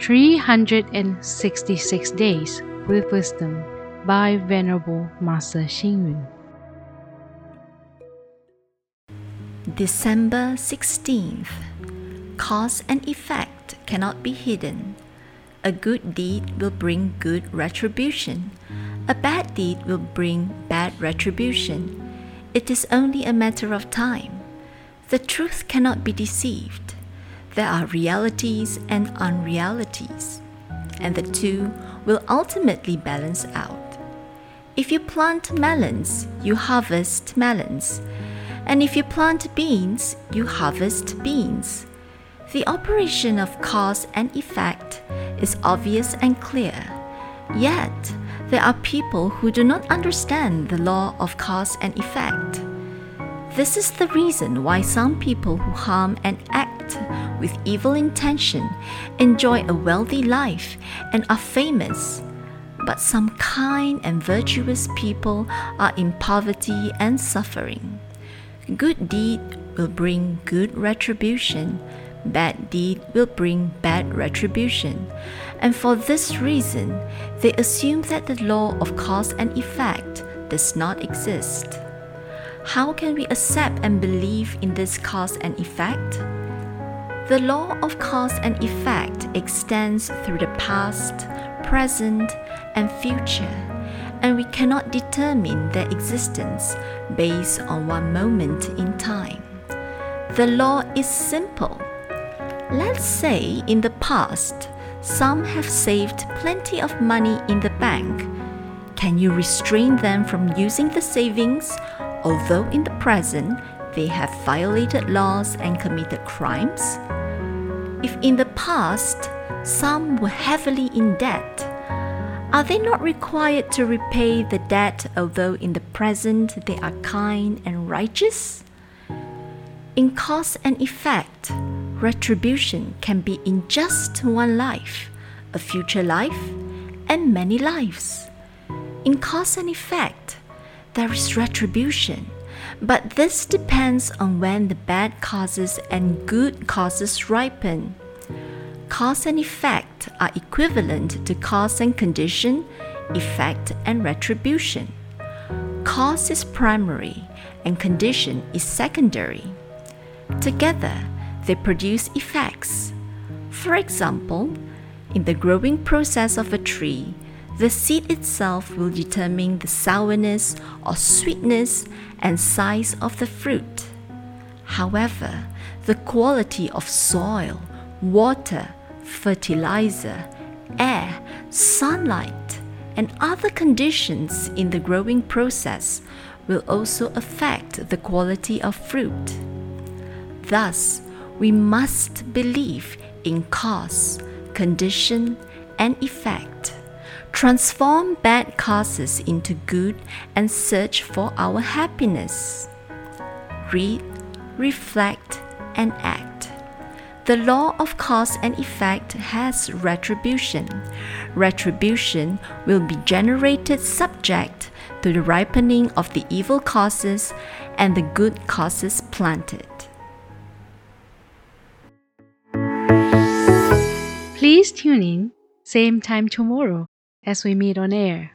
366 Days with Wisdom by Venerable Master Xing Yun. December 16th. Cause and effect cannot be hidden. A good deed will bring good retribution. A bad deed will bring bad retribution. It is only a matter of time. The truth cannot be deceived. There are realities and unrealities, and the two will ultimately balance out. If you plant melons, you harvest melons, and if you plant beans, you harvest beans. The operation of cause and effect is obvious and clear. Yet, there are people who do not understand the law of cause and effect. This is the reason why some people who harm and act with evil intention enjoy a wealthy life and are famous. But some kind and virtuous people are in poverty and suffering. Good deed will bring good retribution, bad deed will bring bad retribution. And for this reason, they assume that the law of cause and effect does not exist. How can we accept and believe in this cause and effect? The law of cause and effect extends through the past, present, and future, and we cannot determine their existence based on one moment in time. The law is simple. Let's say in the past, some have saved plenty of money in the bank. Can you restrain them from using the savings although in the present they have violated laws and committed crimes? If in the past some were heavily in debt, are they not required to repay the debt although in the present they are kind and righteous? In cause and effect, retribution can be in just one life, a future life, and many lives. In cause and effect, there is retribution, but this depends on when the bad causes and good causes ripen. Cause and effect are equivalent to cause and condition, effect and retribution. Cause is primary and condition is secondary. Together, they produce effects. For example, in the growing process of a tree, the seed itself will determine the sourness or sweetness and size of the fruit. However, the quality of soil, water, fertilizer, air, sunlight, and other conditions in the growing process will also affect the quality of fruit. Thus, we must believe in cause, condition, and effect transform bad causes into good, and search for our happiness. Read, reflect, and act. The law of cause and effect has retribution. Retribution will be generated subject to the ripening of the evil causes and the good causes planted. Please tune in, same time tomorrow as we meet on air.